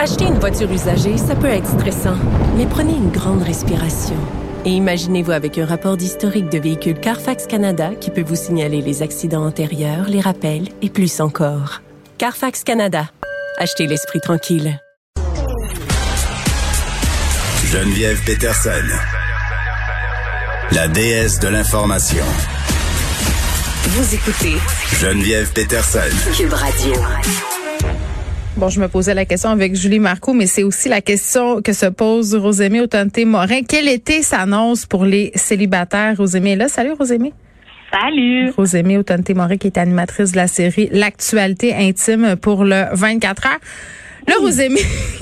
Acheter une voiture usagée, ça peut être stressant, mais prenez une grande respiration. Et imaginez-vous avec un rapport d'historique de véhicule Carfax Canada qui peut vous signaler les accidents antérieurs, les rappels et plus encore. Carfax Canada. Achetez l'esprit tranquille. Geneviève Peterson. La déesse de l'information. Vous écoutez Geneviève Peterson. Cube Radio. Bon, je me posais la question avec Julie Marcoux, mais c'est aussi la question que se pose Rosémie Autonté-Morin. Quel été s'annonce pour les célibataires? Rosémie est là. Salut, Rosémie. Salut. Rosémie Autonté-Morin, qui est animatrice de la série L'actualité intime pour le 24 heures. Là, Rosémie,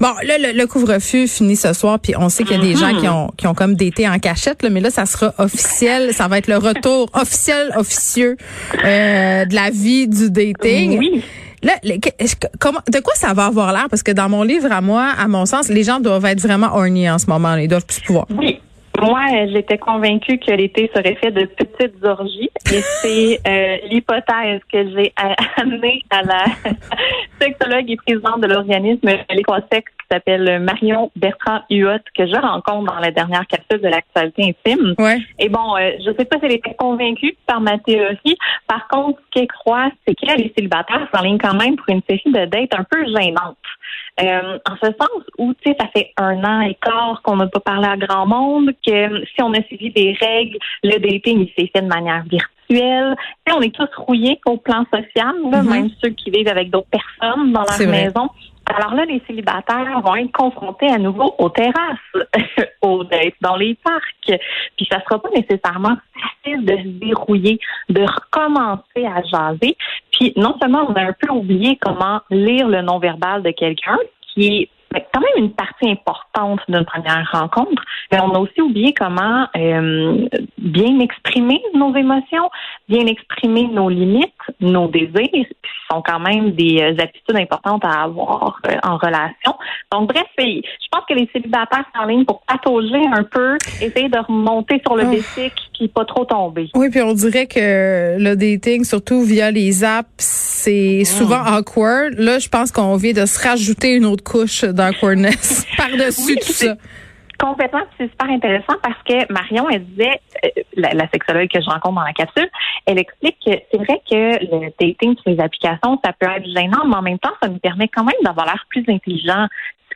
bon, là, le, couvre-feu finit ce soir, puis on sait qu'il y a des gens qui ont, qui ont comme d'été en cachette, là, mais là, ça sera officiel, ça va être le retour officiel, officieux euh, de la vie du dating. Oui. Là, de quoi ça va avoir l'air? Parce que dans mon livre, à moi, à mon sens, les gens doivent être vraiment horny en ce moment. Ils doivent plus pouvoir. Oui. Moi, j'étais convaincue que l'été serait fait de petites orgies. Et c'est euh, l'hypothèse que j'ai amenée à la sexologue et présidente de l'organisme l'Équasex qui s'appelle Marion Bertrand Huot, que je rencontre dans la dernière capsule de l'actualité intime. Ouais. Et bon, euh, je sais pas si elle était convaincue par ma théorie. Par contre, ce qu'elle croit, c'est qu'elle est célibataire ligne quand même pour une série de dates un peu gênantes. Euh, en ce sens où, tu sais, ça fait un an et quart qu'on n'a pas parlé à grand monde, que si on a suivi des règles, le dating, il s'est fait de manière virtuelle. Tu on est tous rouillés au plan social, mm-hmm. même ceux qui vivent avec d'autres personnes dans leur maison. Alors là, les célibataires vont être confrontés à nouveau aux terrasses, aux dates dans les parcs. Puis ça sera pas nécessairement facile de se dérouiller, de recommencer à jaser. Puis non seulement on a un peu oublié comment lire le non-verbal de quelqu'un, qui est quand même une partie importante d'une première rencontre, mais on a aussi oublié comment euh, bien exprimer nos émotions, bien exprimer nos limites, nos désirs, qui sont quand même des euh, attitudes importantes à avoir euh, en relation. Donc bref, je pense que les célibataires sont en ligne pour patauger un peu, essayer de remonter sur le oh. basic puis pas trop tomber. Oui, puis on dirait que le dating, surtout via les apps, c'est souvent awkward. Là, je pense qu'on vient de se rajouter une autre couche d'awkwardness par-dessus tout ça. Complètement, c'est super intéressant parce que Marion, elle disait, euh, la, sexologue que je rencontre dans la capsule, elle explique que c'est vrai que le dating sur les applications, ça peut être gênant, mais en même temps, ça nous permet quand même d'avoir l'air plus intelligent,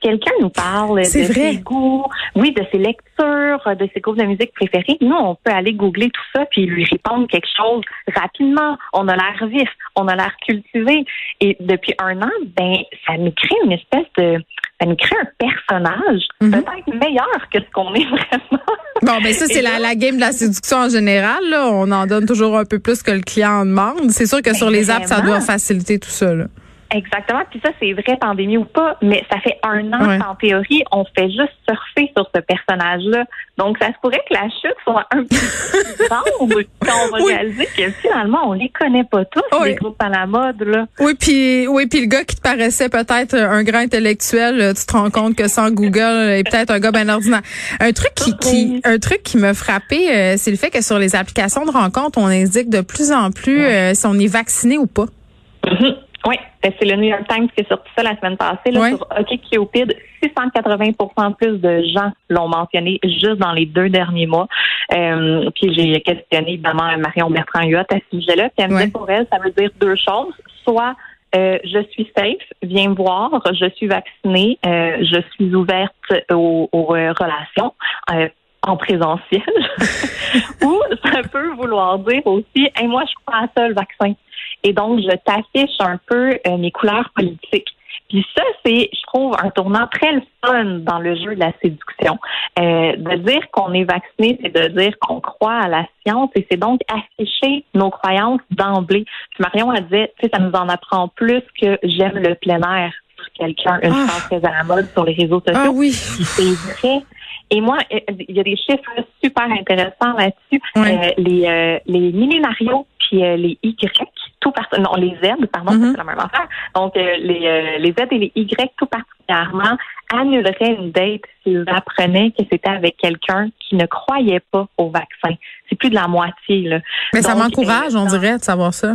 quelqu'un nous parle de ses goûts, oui, de ses lectures, de ses groupes de musique préférés, nous, on peut aller googler tout ça puis lui répondre quelque chose rapidement. On a l'air vif, on a l'air cultivé. Et depuis un an, ben, ça nous crée une espèce de ça nous crée un personnage mhm. peut-être meilleur que ce qu'on est vraiment. Bon, ben ça, c'est la, la, game de la séduction en général. Là. On en donne toujours un peu plus que le client en demande. C'est sûr que sur les apps, ça doit faciliter tout ça. Là. Exactement. Puis ça, c'est vrai, pandémie ou pas, mais ça fait un an qu'en théorie, on fait juste surfer sur ce personnage-là. Donc, ça se pourrait que la chute soit un peu plus grande quand on va réaliser que finalement, on les connaît pas tous, les groupes à la mode. Là. Oui, puis oui, puis le gars qui te paraissait peut-être un grand intellectuel, tu te rends compte que sans Google, est peut-être un gars bien ordinaire. Un truc qui, qui un truc qui me frappait, euh, c'est le fait que sur les applications de rencontres, on indique de plus en plus euh, si on est vacciné ou pas. Oui, ben, c'est le New York Times qui a sorti ça la semaine passée. Là, Sur OkCupid, 680% plus de gens l'ont mentionné juste dans les deux derniers mois. Euh, puis j'ai questionné évidemment Marion Bertrand-Huot à ce sujet-là. Puis elle me dit pour elle, ça veut dire deux choses. Soit euh, je suis safe, viens me voir, je suis vaccinée, euh, je suis ouverte aux, relations en présentiel. Ou ça peut vouloir dire aussi, hey, moi, je crois à ça, le vaccin. Et donc, je t'affiche un peu euh, mes couleurs politiques. Puis ça, c'est, je trouve, un tournant très fun dans le jeu de la séduction. Euh, de dire qu'on est vacciné, c'est de dire qu'on croit à la science et c'est donc afficher nos croyances d'emblée. Puis Marion a dit, tu sais, ça nous en apprend plus que j'aime le plein air quelqu'un, une ah. phrase très à la mode sur les réseaux sociaux. Ah oui. C'est vrai. Et moi, euh, il y a des chiffres super intéressants là-dessus. Euh, les, euh, les millénarios puis les Y, tout non, les Z, pardon, mm-hmm. c'est la même affaire. Donc, les, les Z et les Y, tout particulièrement, annuleraient une date s'ils apprenaient que c'était avec quelqu'un qui ne croyait pas au vaccin. C'est plus de la moitié, là. Mais ça m'encourage, on dirait, de savoir ça.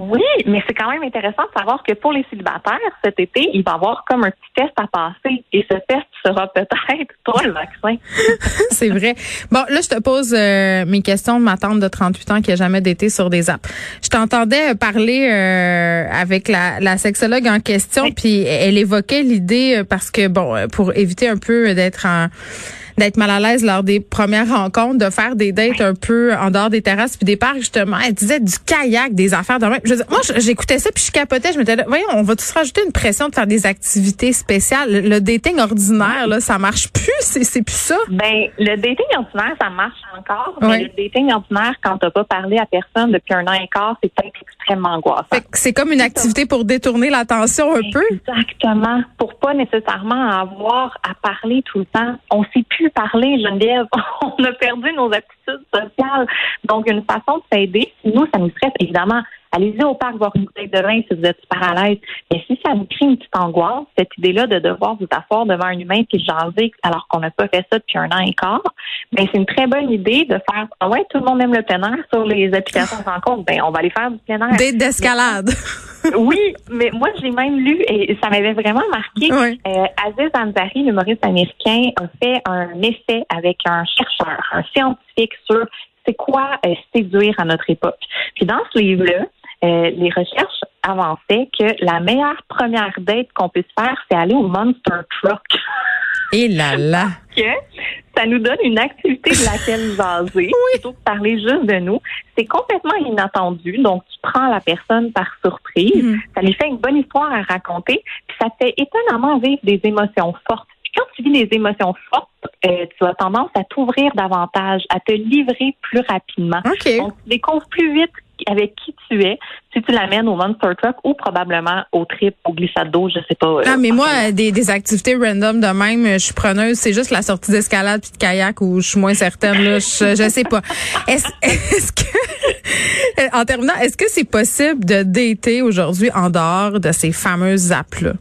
Oui, mais c'est quand même intéressant de savoir que pour les célibataires, cet été, il va y avoir comme un petit test à passer. Et ce test sera peut-être pas le vaccin. c'est vrai. Bon, là, je te pose euh, mes questions de ma tante de 38 ans qui a jamais d'été sur des apps. Je t'entendais parler euh, avec la, la, sexologue en question, puis elle évoquait l'idée, euh, parce que, bon, pour éviter un peu d'être en d'être mal à l'aise lors des premières rencontres, de faire des dates un peu en dehors des terrasses puis des parcs justement. Elle disait du kayak, des affaires de même. moi, j'écoutais ça puis je capotais. Je me disais, voyons, on va tous rajouter une pression de faire des activités spéciales. Le, dating ordinaire, là, ça marche plus? C'est plus ça? Ben, le dating ordinaire, ça marche encore. Mais le dating ordinaire, quand t'as pas parlé à personne depuis un an et quart, c'est peut-être extrêmement angoissant. C'est comme une activité pour détourner l'attention un peu. Exactement. Pour pas nécessairement avoir à parler tout le temps. On sait plus parler, Geneviève. On a perdu nos aptitudes sociales. Donc, une façon de s'aider, nous, ça nous stresse, évidemment. Allez-y au parc voir une bouteille de vin si vous êtes super à l'aise. Mais si ça vous crée une petite angoisse, cette idée-là de devoir vous asseoir devant un humain puis jaser alors qu'on n'a pas fait ça depuis un an et quart, ben c'est une très bonne idée de faire ah ouais, tout le monde aime le plein air sur les applications de rencontre. Ben on va aller faire du plein air. Des d'escalade. oui, mais moi j'ai même lu et ça m'avait vraiment marqué. Euh, Aziz Ansari, l'humoriste américain, a fait un essai avec un chercheur, un scientifique sur c'est quoi euh, séduire à notre époque. Puis dans ce livre-là, euh, les recherches avançaient que la meilleure première date qu'on puisse faire, c'est aller au Monster Truck. Et là là. que ça nous donne une activité de laquelle jaser oui. plutôt que parler juste de nous. C'est complètement inattendu, donc tu prends la personne par surprise, mm-hmm. ça lui fait une bonne histoire à raconter, puis ça fait étonnamment vivre des émotions fortes. Puis quand tu vis des émotions fortes, euh, tu as tendance à t'ouvrir davantage, à te livrer plus rapidement. Donc, tu découvres plus vite avec qui tu es si tu l'amènes au Monster Truck ou probablement au trip, au glissade d'eau, je sais pas. Euh, ah, mais moi, des, des activités random de même, je suis preneuse. C'est juste la sortie d'escalade puis de kayak où je suis moins certaine. Là, je, je sais pas. Est-ce est que, en terminant, est-ce que c'est possible de dater aujourd'hui en dehors de ces fameuses apps-là?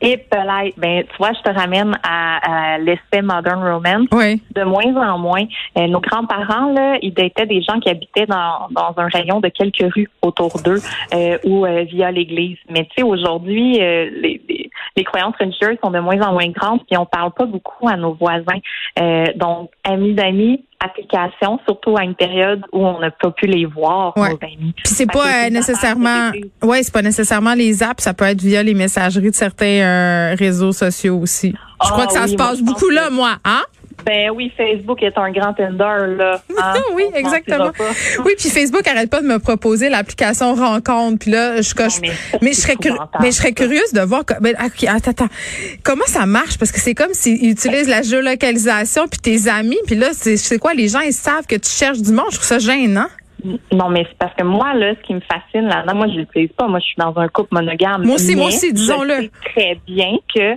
Et ben, tu vois, je te ramène à, à l'effet modern romance. Oui. De moins en moins, euh, nos grands-parents là, ils étaient des gens qui habitaient dans, dans un rayon de quelques rues autour d'eux euh, ou euh, via l'église. Mais tu sais, aujourd'hui, euh, les, les, croyances religieuses sont de moins en moins grandes, puis on parle pas beaucoup à nos voisins. donc, amis d'amis, applications, surtout à une période où on n'a pas pu les voir. Ouais. Puis c'est pas nécessairement, ouais, c'est pas nécessairement les apps, ça peut être via les messageries de certains euh, réseaux sociaux aussi. Je crois ah que ça se passe beaucoup là, moi, hein? Ben oui, Facebook est un grand tender là. Hein? oui, exactement. Oui, puis Facebook arrête pas de me proposer l'application rencontre. Puis là, je coche. mais, je serais mais je serais curieuse de voir. Ben, attends, attends, comment ça marche? Parce que c'est comme s'ils utilisent la géolocalisation puis tes amis. Puis là, c'est quoi? Les gens ils savent que tu cherches du monde. Je trouve ça gênant. Non, mais c'est parce que moi, là, ce qui me fascine là moi, je l'utilise pas. Moi, je suis dans un couple monogame. Moi aussi, moi aussi, disons-le. très bien que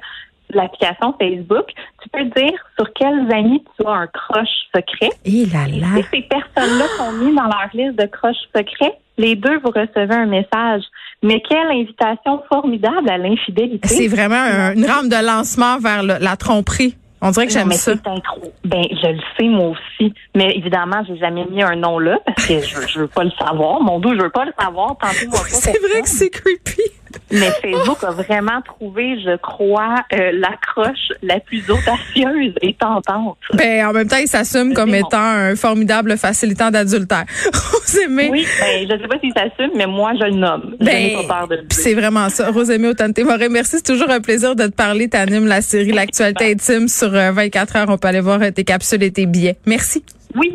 l'application Facebook, tu peux dire sur quels amis tu as un crush secret. Et là là. Et ces personnes-là sont mises dans leur liste de crush secrets. Les deux, vous recevez un message. Mais quelle invitation formidable à l'infidélité. C'est vraiment une rampe de lancement vers la tromperie. On dirait que j'aime ça. Ben, je le sais moi aussi, mais évidemment, j'ai jamais mis un nom là parce que je, je veux pas le savoir. Mon dos, je veux pas le savoir. C'est vrai que c'est creepy. Mais Facebook a vraiment trouvé, je crois, euh, l'accroche la plus audacieuse et tentante. Ben, en même temps, il s'assume comme étant un formidable facilitant d'adultère. Oui, ben, je sais pas s'il s'assume, mais moi, je le nomme. Ben, c'est vraiment ça. Rosemée Autante merci. C'est toujours un plaisir de te parler. T'animes la série L'actualité intime sur 24 euh, heures. On peut aller voir tes capsules et tes billets. Merci. Oui.